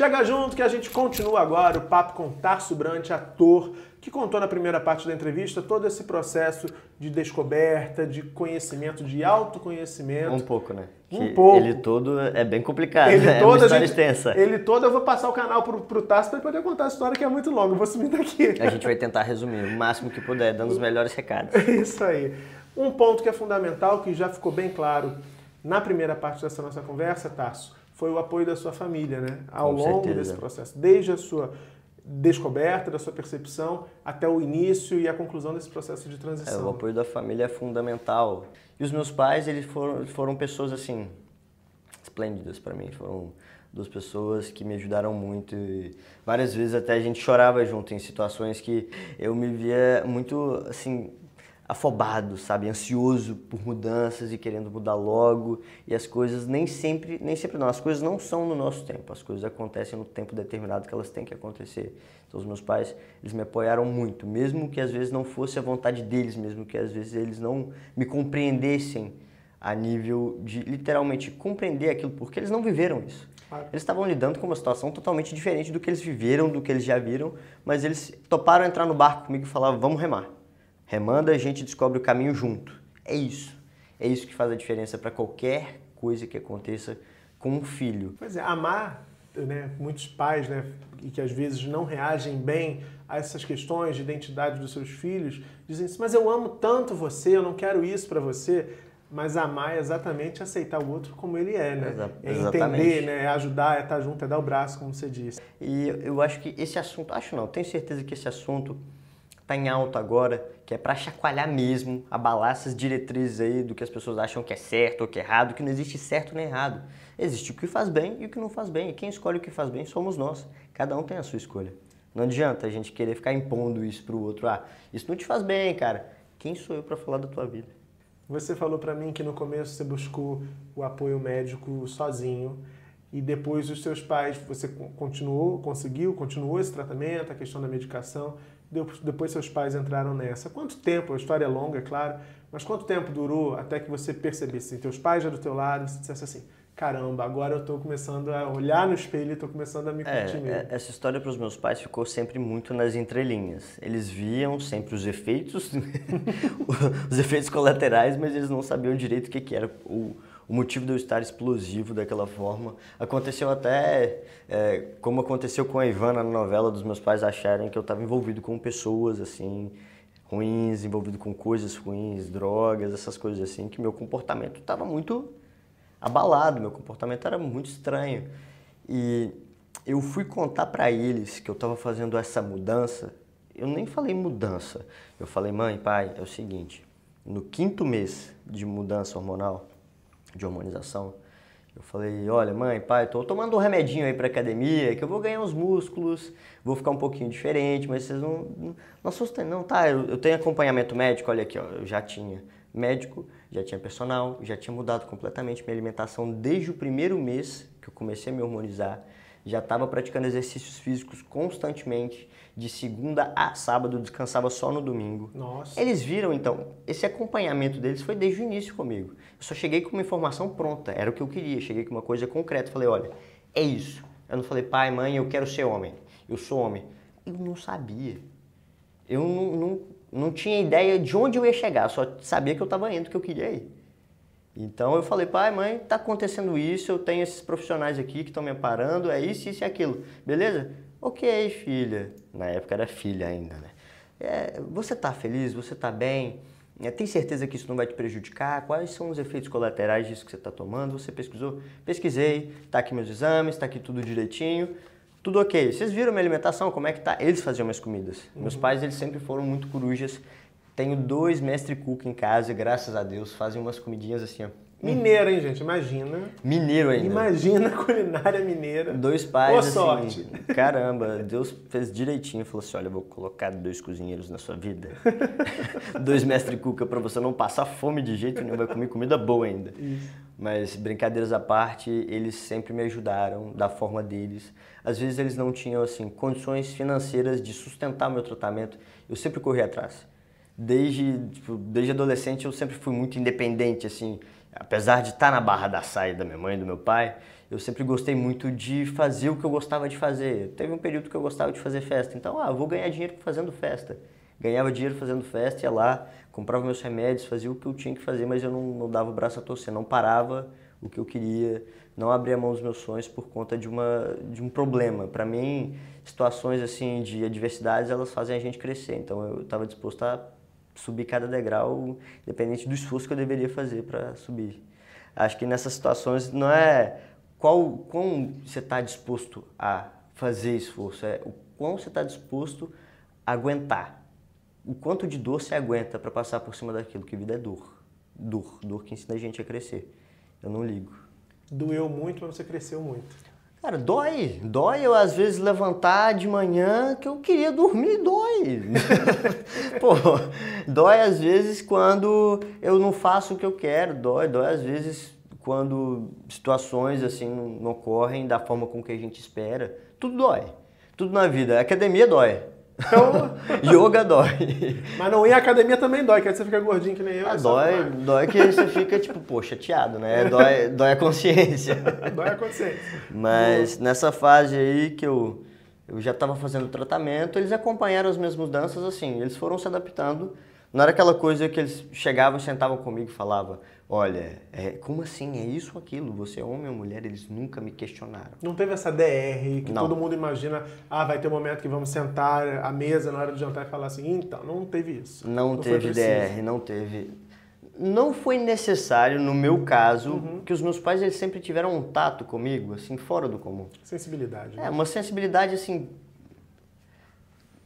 Chega junto que a gente continua agora o papo com Tarso Brant, ator, que contou na primeira parte da entrevista todo esse processo de descoberta, de conhecimento, de autoconhecimento. Um pouco, né? Um Que pouco. Ele todo é bem complicado, Ele né? é todo, uma extensa. ele todo eu vou passar o canal pro, pro Tarso para ele poder contar a história que é muito longa. Eu vou sumir daqui. A gente vai tentar resumir o máximo que puder, dando os melhores recados. É Isso aí. Um ponto que é fundamental, que já ficou bem claro na primeira parte dessa nossa conversa, Tarso, foi o apoio da sua família, né? Ao Com longo certeza. desse processo, desde a sua descoberta, da sua percepção, até o início e a conclusão desse processo de É, transição. o apoio da família é fundamental. E os meus pais, eles foram, foram pessoas assim esplêndidas para mim, foram duas pessoas que me ajudaram muito e várias vezes até a gente chorava junto em situações que eu me via muito assim afobado, sabe, ansioso por mudanças e querendo mudar logo e as coisas nem sempre, nem sempre não, as coisas não são no nosso tempo, as coisas acontecem no tempo determinado que elas têm que acontecer. Então os meus pais, eles me apoiaram muito, mesmo que às vezes não fosse a vontade deles, mesmo que às vezes eles não me compreendessem a nível de literalmente compreender aquilo, porque eles não viveram isso. Eles estavam lidando com uma situação totalmente diferente do que eles viveram, do que eles já viram, mas eles toparam entrar no barco comigo e falavam, vamos remar. Remando, a gente descobre o caminho junto. É isso. É isso que faz a diferença para qualquer coisa que aconteça com um filho. Pois é, amar, né, muitos pais, né, e que às vezes não reagem bem a essas questões de identidade dos seus filhos, dizem assim, mas eu amo tanto você, eu não quero isso para você. Mas amar é exatamente aceitar o outro como ele é, né? Exa- é entender, né? É ajudar, é estar junto, é dar o braço, como você disse. E eu acho que esse assunto, acho não, tenho certeza que esse assunto está em alta agora, que é para chacoalhar mesmo, abalar essas diretrizes aí do que as pessoas acham que é certo ou que é errado, que não existe certo nem errado. Existe o que faz bem e o que não faz bem. E quem escolhe o que faz bem somos nós. Cada um tem a sua escolha. Não adianta a gente querer ficar impondo isso pro outro. Ah, isso não te faz bem, cara. Quem sou eu para falar da tua vida? Você falou para mim que no começo você buscou o apoio médico sozinho e depois os seus pais, você con- continuou, conseguiu, continuou esse tratamento, a questão da medicação, depois seus pais entraram nessa. Quanto tempo, a história é longa, é claro, mas quanto tempo durou até que você percebesse, assim, teus pais já do teu lado, você dissesse assim, caramba, agora eu tô começando a olhar no espelho e tô começando a me curtir É, mesmo. é, essa história para os meus pais ficou sempre muito nas entrelinhas. Eles viam sempre os efeitos, os efeitos colaterais, mas eles não sabiam direito o que, que era o, o motivo de eu estar explosivo daquela forma. Aconteceu até, é, como aconteceu com a Ivana na novela, dos meus pais acharem que eu estava envolvido com pessoas assim ruins, envolvido com coisas ruins, drogas, essas coisas assim, que meu comportamento estava muito abalado, meu comportamento era muito estranho. E eu fui contar para eles que eu estava fazendo essa mudança. Eu nem falei mudança. Eu falei, mãe, pai, é o seguinte: no quinto mês de mudança hormonal, de hormonização, eu falei, olha, mãe, pai, tô tomando um remedinho aí pra academia, que eu vou ganhar uns músculos, vou ficar um pouquinho diferente, mas vocês não, não, não assustem, não, tá? Eu, eu tenho acompanhamento médico, olha aqui, ó, eu já tinha médico, já tinha personal, já tinha mudado completamente minha alimentação desde o primeiro mês que eu comecei a me hormonizar, já estava praticando exercícios físicos constantemente, de segunda a sábado, descansava só no domingo. Nossa. Eles viram, então, esse acompanhamento deles foi desde o início comigo. Eu só cheguei com uma informação pronta, era o que eu queria, cheguei com uma coisa concreta. Falei, olha, é isso. Eu não falei, pai, mãe, eu quero ser homem, eu sou homem. Eu não sabia. Eu não, não, não tinha ideia de onde eu ia chegar, só sabia que eu estava indo, que eu queria ir. Então eu falei, pai, mãe, tá acontecendo isso, eu tenho esses profissionais aqui que estão me amparando, é isso, isso e aquilo. Beleza? Ok, filha. Na época era filha ainda, né? É, você tá feliz? Você tá bem? É, tem certeza que isso não vai te prejudicar? Quais são os efeitos colaterais disso que você está tomando? Você pesquisou? Pesquisei, tá aqui meus exames, tá aqui tudo direitinho. Tudo ok. Vocês viram minha alimentação? Como é que tá? Eles faziam minhas comidas. Meus pais, eles sempre foram muito corujas. Tenho dois mestre cook em casa, graças a Deus, fazem umas comidinhas assim, ó. Mineira, hein, gente? Imagina. Mineiro ainda. Imagina a culinária mineira. Dois pais, Boa assim, sorte. caramba, Deus fez direitinho, falou assim, olha, eu vou colocar dois cozinheiros na sua vida, dois mestre cuca para você não passar fome de jeito nenhum, vai comer comida boa ainda. Mas brincadeiras à parte, eles sempre me ajudaram da forma deles. Às vezes eles não tinham assim condições financeiras de sustentar meu tratamento, eu sempre corri atrás. Desde, tipo, desde adolescente eu sempre fui muito independente, assim. apesar de estar na barra da saia da minha mãe do meu pai, eu sempre gostei muito de fazer o que eu gostava de fazer. Teve um período que eu gostava de fazer festa, então, ah, vou ganhar dinheiro fazendo festa. Ganhava dinheiro fazendo festa, ia lá, comprava meus remédios, fazia o que eu tinha que fazer, mas eu não, não dava o braço a torcer, não parava o que eu queria, não abria mão dos meus sonhos por conta de, uma, de um problema. Para mim, situações assim de adversidades, elas fazem a gente crescer. Então eu estava disposto a subir cada degrau, independente do esforço que eu deveria fazer para subir. Acho que nessas situações não é qual quão você está disposto a fazer esforço, é o quão você está disposto a aguentar. O quanto de dor você aguenta para passar por cima daquilo, que vida é dor. Dor, dor que ensina a gente a crescer. Eu não ligo. Doeu muito, mas você cresceu muito. Cara, dói. Dói eu às vezes levantar de manhã que eu queria dormir, dói. Pô, dói às vezes quando eu não faço o que eu quero, dói, dói às vezes quando situações assim não ocorrem da forma com que a gente espera. Tudo dói. Tudo na vida. A academia dói. Então... Yoga dói. Mas não ir à academia também dói, que aí você fica gordinho que nem eu. Ah, dói, dói que você fica, tipo, pô, chateado, né? Dói, dói a consciência. dói a consciência. Mas Boa. nessa fase aí que eu, eu já estava fazendo tratamento, eles acompanharam as minhas mudanças assim, eles foram se adaptando. Não era aquela coisa que eles chegavam sentavam comigo e falavam, olha, é, como assim? É isso ou aquilo? Você é homem ou mulher? Eles nunca me questionaram. Não teve essa DR que não. todo mundo imagina, ah, vai ter um momento que vamos sentar à mesa na hora do jantar e falar assim, então, não teve isso. Não, não teve DR, não teve. Não foi necessário, no meu caso, uhum. que os meus pais eles sempre tiveram um tato comigo, assim, fora do comum. Sensibilidade. É, né? uma sensibilidade, assim,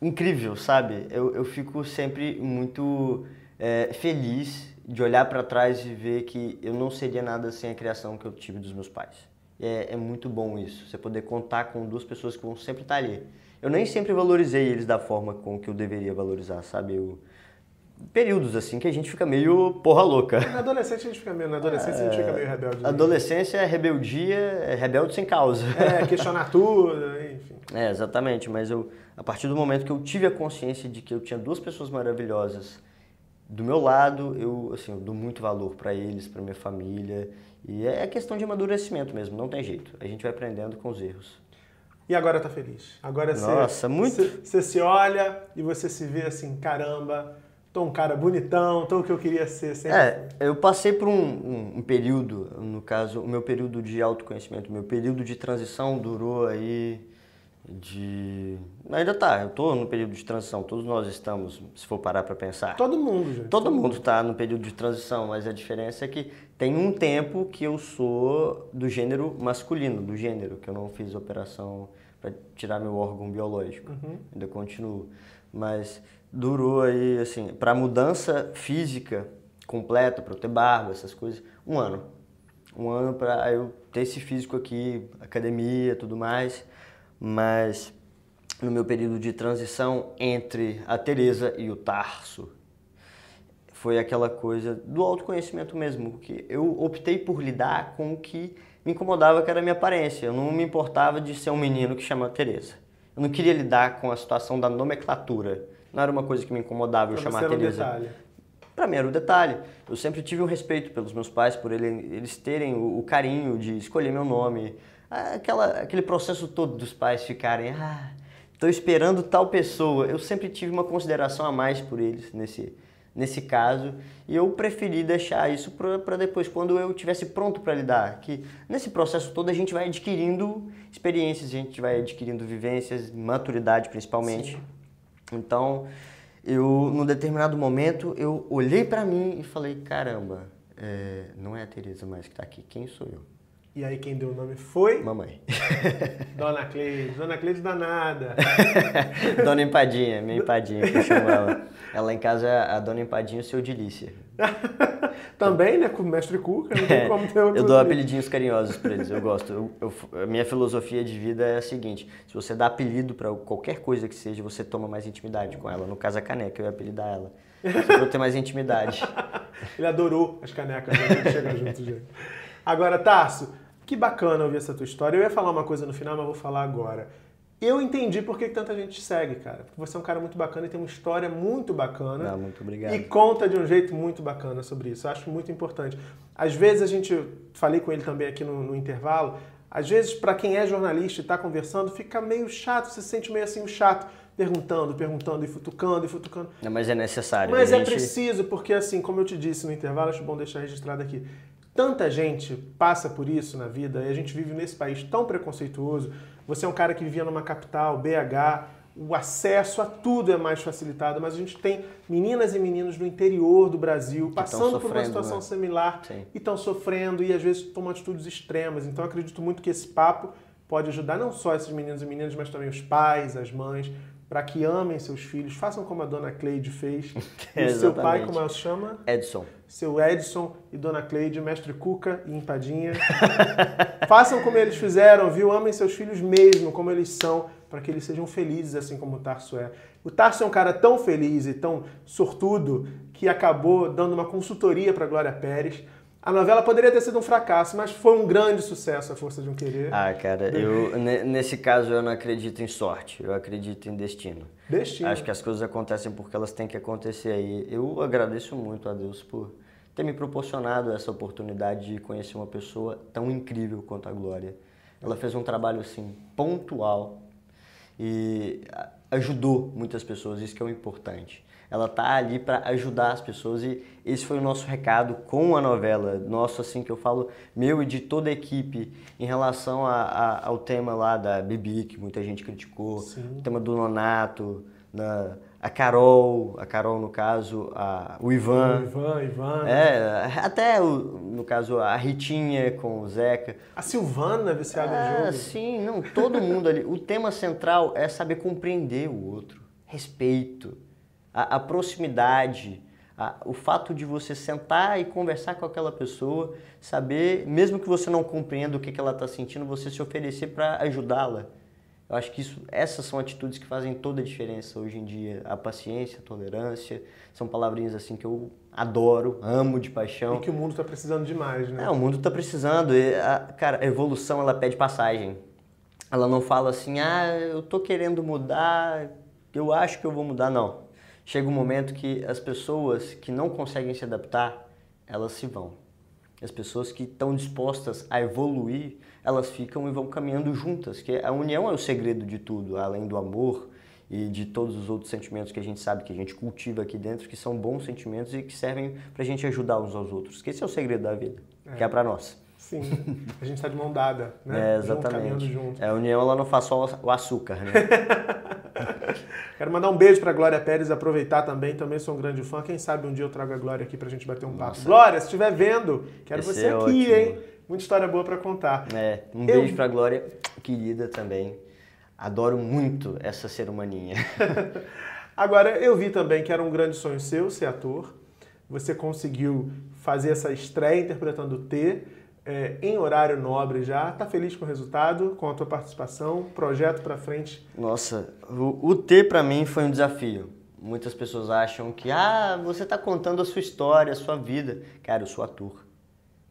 incrível, sabe? Eu, eu fico sempre muito é, feliz de olhar para trás e ver que eu não seria nada sem a criação que eu tive dos meus pais. É, é, muito bom isso, você poder contar com duas pessoas que vão sempre estar ali. Eu nem sempre valorizei eles da forma com que eu deveria valorizar, sabe? Eu, períodos assim que a gente fica meio porra louca. Na adolescência a gente fica meio, na adolescência é, a gente fica meio rebelde. Né? Adolescência é rebeldia, é rebelde sem causa. É, questionar tudo, enfim. É, exatamente, mas eu a partir do momento que eu tive a consciência de que eu tinha duas pessoas maravilhosas do meu lado, eu, assim, eu dou muito valor para eles, para minha família. E é questão de amadurecimento mesmo, não tem jeito. A gente vai aprendendo com os erros. E agora tá feliz. Agora Nossa, você, muito. Você, se olha e você se vê assim, caramba, tô um cara bonitão, tô o que eu queria ser sempre. É, eu passei por um, um, um período, no caso, o meu período de autoconhecimento, meu período de transição durou aí de. Ainda tá, eu estou no período de transição, todos nós estamos, se for parar para pensar. Todo mundo, gente. Todo, mundo está no período de transição, mas a diferença é que tem um tempo que eu sou do gênero masculino, do gênero, que eu não fiz operação para tirar meu órgão biológico. Uhum. Ainda continuo. Mas durou aí, assim, para mudança física completa, para eu ter barba, essas coisas, um ano. Um ano para eu ter esse físico aqui, academia, tudo mais mas no meu período de transição entre a Teresa e o Tarso, foi aquela coisa do autoconhecimento mesmo, que eu optei por lidar com o que me incomodava, que era a minha aparência. Eu não me importava de ser um menino que chama Teresa. Eu não queria lidar com a situação da nomenclatura. Não era uma coisa que me incomodava eu chamar Teresa. Para mim era o detalhe. Eu sempre tive um respeito pelos meus pais, por eles terem o carinho de escolher meu nome, aquela, aquele processo todo dos pais ficarem, ah, estou esperando tal pessoa. Eu sempre tive uma consideração a mais por eles nesse, nesse caso e eu preferi deixar isso para depois, quando eu tivesse pronto para lidar. Que nesse processo todo a gente vai adquirindo experiências, a gente vai adquirindo vivências, maturidade principalmente. Sim. Então, eu, num determinado momento, eu olhei para mim e falei: caramba, é, não é a Tereza mais que está aqui, quem sou eu? E aí quem deu o nome foi? Mamãe. Dona Cleide. Dona Cleide danada. Dona Empadinha, minha Empadinha, que eu chamo ela. Ela em casa é a Dona Empadinha e o seu Delícia. Também, né? Com o mestre Cuca, não tem como ter outro Eu dou apelidinhos carinhosos para eles, eu gosto. Eu, eu, a minha filosofia de vida é a seguinte, se você dá apelido para qualquer coisa que seja, você toma mais intimidade com ela. No caso, a caneca, eu ia apelidar ela. Pra eu ter mais intimidade. Ele adorou as canecas, né? chega junto, gente. Agora, Tarso, que bacana ouvir essa tua história. Eu ia falar uma coisa no final, mas vou falar agora. eu entendi por que tanta gente te segue, cara. Porque você é um cara muito bacana e tem uma história muito bacana. Não, muito obrigado. E conta de um jeito muito bacana sobre isso. Eu acho muito importante. Às vezes a gente, falei com ele também aqui no, no intervalo, às vezes para quem é jornalista e está conversando, fica meio chato, você se sente meio assim chato, perguntando, perguntando e futucando e futucando. Não, mas é necessário. Mas é gente- preciso, porque assim, como eu te disse no intervalo, acho bom deixar registrado aqui. Tanta gente passa por isso na vida e a gente vive nesse país tão preconceituoso. Você é um cara que vivia numa capital, BH, o acesso a tudo é mais facilitado, mas a gente tem meninas e meninos no interior do Brasil passando por uma situação né? similar Sim. e estão sofrendo e às vezes tomam atitudes extremas. Então eu acredito muito que esse papo pode ajudar não só esses meninos e meninas, mas também os pais, as mães, para que amem seus filhos, façam como a dona Cleide fez. E seu pai, como ela chama? Edson. Seu Edson e Dona Cleide, Mestre Cuca e Empadinha. Façam como eles fizeram, viu? Amem seus filhos mesmo, como eles são, para que eles sejam felizes, assim como o Tarso é. O Tarso é um cara tão feliz e tão sortudo que acabou dando uma consultoria para Glória Pérez. A novela poderia ter sido um fracasso, mas foi um grande sucesso, A Força de um Querer. Ah, cara, eu ne- nesse caso eu não acredito em sorte, eu acredito em destino. Destino. Acho que as coisas acontecem porque elas têm que acontecer aí. Eu agradeço muito a Deus por ter me proporcionado essa oportunidade de conhecer uma pessoa tão incrível quanto a Glória. Ela fez um trabalho assim pontual e ajudou muitas pessoas, isso que é o importante. Ela tá ali para ajudar as pessoas e esse foi o nosso recado com a novela, nosso assim que eu falo, meu e de toda a equipe em relação a- a- ao tema lá da Bibi, que muita gente criticou, Sim. o tema do Nonato, da, a Carol, a Carol no caso, a, o Ivan, Ivan, Ivan. é, até o, no caso a Ritinha com o Zeca. A Silvana viciada em Ah, jogo. sim, não, todo mundo ali. O tema central é saber compreender o outro, respeito, a, a proximidade, a- o fato de você sentar e conversar com aquela pessoa, saber, mesmo que você não compreenda o que, que ela está sentindo, você se oferecer para ajudá-la. Eu acho que isso, essas são atitudes que fazem toda a diferença hoje em dia. A paciência, a tolerância, são palavrinhas assim que eu adoro, amo de paixão. E que o mundo está precisando demais, né? É, o mundo tá precisando. E, a- cara, a evolução ela pede passagem. Ela não fala assim, ah, eu tô querendo mudar, eu acho que eu vou mudar. Não. Chega um momento que as pessoas que não conseguem se adaptar, elas se vão. As pessoas que estão dispostas a evoluir, elas ficam e vão caminhando juntas. Que a união é o segredo de tudo, além do amor e de todos os outros sentimentos que a gente sabe que a gente cultiva aqui dentro, que são bons sentimentos e que servem pra gente ajudar uns aos outros. Que esse é o segredo da vida, que é pra nós. Sim. A gente está de mão dada, né? É, Junto, exatamente. caminhando junto. É, a união ela não faz só o açúcar, né? Quero mandar um beijo pra Glória Pérez, aproveitar também, também sou um grande fã. Quem sabe um dia eu trago a Glória aqui pra gente bater um papo. Glória, se estiver vendo, quero Esse você é aqui, ótimo. hein? Muita história boa pra contar. É, um Eu- beijo pra Glória, querida também. Adoro muito essa ser humaninha. Agora, eu vi também que era um grande sonho seu ser ator. Você conseguiu fazer essa estreia interpretando o T é, em horário nobre já. Tá feliz com o resultado, com a tua participação? Projeto pra frente? Nossa, o, o T pra mim foi um desafio. Muitas pessoas acham que, ah, você tá contando a sua história, a sua vida. Cara, eu sou ator.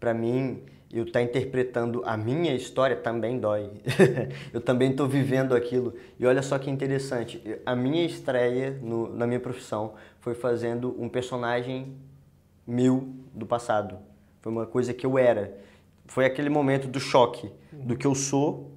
Pra mim, eu estar interpretando a minha história também dói. eu também estou vivendo aquilo. E olha só que interessante, a minha estreia no- na minha profissão foi fazendo um personagem meu do passado. Foi uma coisa que eu era. Foi aquele momento do choque do que eu sou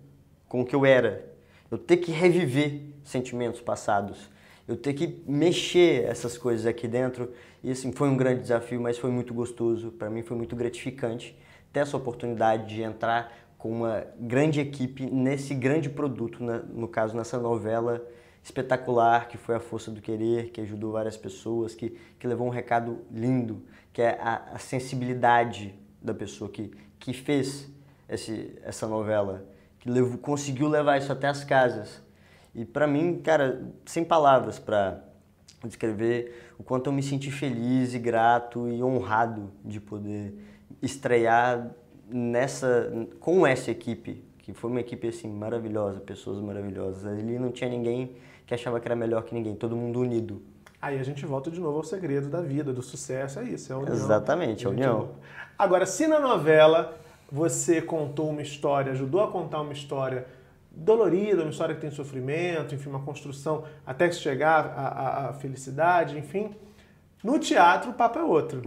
com o que eu era. Eu ter que reviver sentimentos passados. Eu ter que mexer essas coisas aqui dentro. E assim, foi um grande desafio, mas foi muito gostoso. Para mim foi muito gratificante ter essa oportunidade de entrar com uma grande equipe nesse grande produto, no caso nessa novela espetacular que foi a Força do Querer, que ajudou várias pessoas, que, que levou um recado lindo, que é a, a sensibilidade da pessoa que, que fez esse, essa novela, que levou, conseguiu levar isso até as casas. E pra mim, cara, sem palavras pra descrever o quanto eu me senti feliz e grato e honrado de poder estrear nessa com essa equipe, que foi uma equipe assim maravilhosa, pessoas maravilhosas. Ali não tinha ninguém que achava que era melhor que ninguém, todo mundo unido. Aí a gente volta de novo ao segredo da vida, do sucesso, é isso, é a união. Exatamente, a união. Agora, se na novela você contou uma história, ajudou a contar uma história dolorida, uma história que tem sofrimento, enfim, uma construção até chegar à, à felicidade, enfim. No teatro, o papo é outro.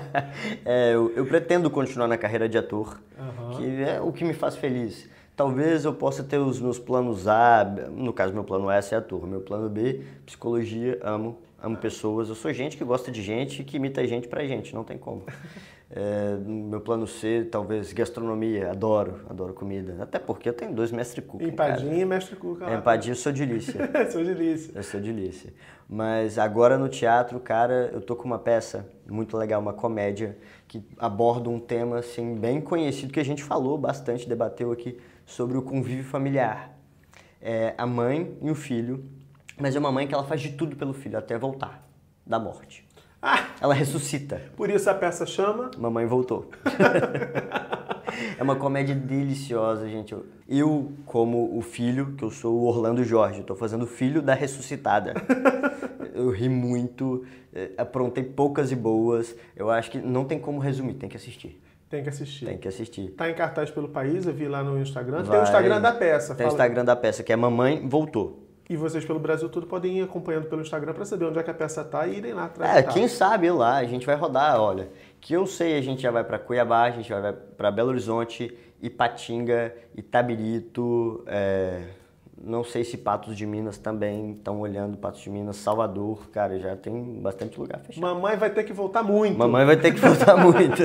é, eu, eu, pretendo continuar na carreira de ator, uhum. que é o que me faz feliz. Talvez eu possa ter os meus planos A, no caso, meu plano A é ser ator, meu plano B, psicologia, amo, amo pessoas. Eu sou gente que gosta de gente, que imita gente pra gente, não tem como. É, meu plano C, talvez gastronomia, adoro, adoro comida. Até porque eu tenho dois mestre cuca. Empadinha e mestre cuca. É, empadinha eu sou delícia. sou delícia. Eu sou delícia. Mas agora no teatro, cara, eu tô com uma peça muito legal, uma comédia, que aborda um tema assim bem conhecido que a gente falou bastante, debateu aqui sobre o convívio familiar. É a mãe e o filho, mas é uma mãe que ela faz de tudo pelo filho até voltar da morte. Ah, ela ressuscita. Por isso a peça chama Mamãe Voltou. é uma comédia deliciosa, gente. Eu, como o filho, que eu sou o Orlando Jorge, estou fazendo o filho da ressuscitada. eu ri muito, eh, aprontei poucas e boas. Eu acho que não tem como resumir, tem que assistir. Tem que assistir. Tem que assistir. Tá em cartaz pelo país, eu vi lá no Instagram. Vai. Tem o Instagram da peça. Tem o Instagram da peça, que é Mamãe Voltou. E vocês pelo Brasil todo podem ir acompanhando pelo Instagram para saber onde é que a peça tá e irem lá atrás. É, quem sabe lá, a gente vai rodar, olha. Que eu sei, a gente já vai para Cuiabá, a gente vai para Belo Horizonte, Ipatinga, Itabirito, é, não sei se Patos de Minas também estão olhando Patos de Minas, Salvador, cara, já tem bastante lugar fechado. Mamãe vai ter que voltar muito. Mamãe vai ter que voltar muito.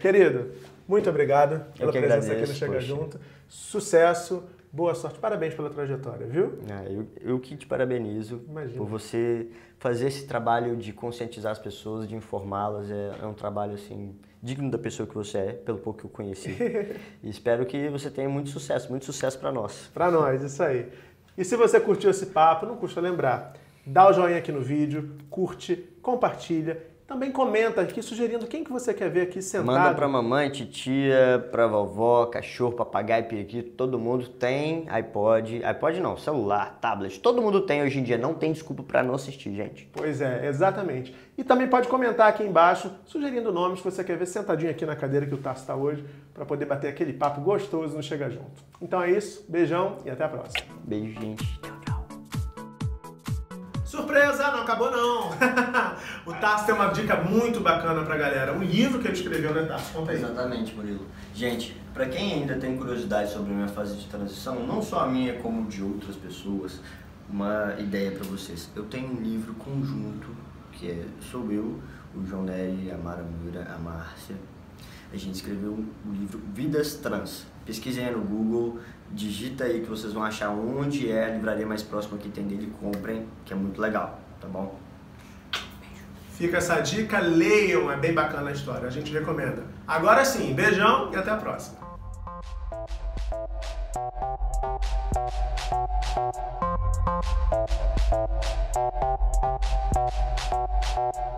Querido, muito obrigado pela presença agradeço, aqui no Chega poxa. Junto. Sucesso Boa sorte, parabéns pela trajetória, viu? Ah, eu, eu que te parabenizo Imagina. por você fazer esse trabalho de conscientizar as pessoas, de informá-las. É, é, um trabalho assim digno da pessoa que você é, pelo pouco que eu conheci. e espero que você tenha muito sucesso, muito sucesso para nós. Para nós, isso aí. E se você curtiu esse papo, não custa lembrar, dá o joinha aqui no vídeo, curte, compartilha também comenta aqui sugerindo quem que você quer ver aqui sentado. Manda pra mamãe, titia, pra vovó, cachorro, papagaio, periquito, todo mundo tem iPod. iPod não, celular, tablet, todo mundo tem hoje em dia, não tem desculpa para não assistir, gente. Pois é, exatamente. E também pode comentar aqui embaixo, sugerindo nomes que você quer ver sentadinho aqui na cadeira que o Tarso está hoje, para poder bater aquele papo gostoso no Chega Junto. Então é isso, beijão e até a próxima. Beijo, gente. Surpresa, não acabou não. o Tarso tem uma dica muito bacana pra galera. Um livro que ele escreveu, né, Tarso? Conta aí. Exatamente, Murilo. Gente, para quem ainda tem curiosidade sobre a minha fase de transição, não só a minha, como de outras pessoas, uma ideia para vocês. Eu tenho um livro conjunto, que é, sou eu, o João Nery, a Mara Moura, a Márcia. A gente escreveu o livro Vidas Trans. Pesquisem no Google, digita aí que vocês vão achar onde é a livraria mais próxima que tem dele, comprem, que é muito legal, tá bom? Fica essa dica, leiam, é bem bacana a história, a gente recomenda. Agora sim, beijão e até a próxima. you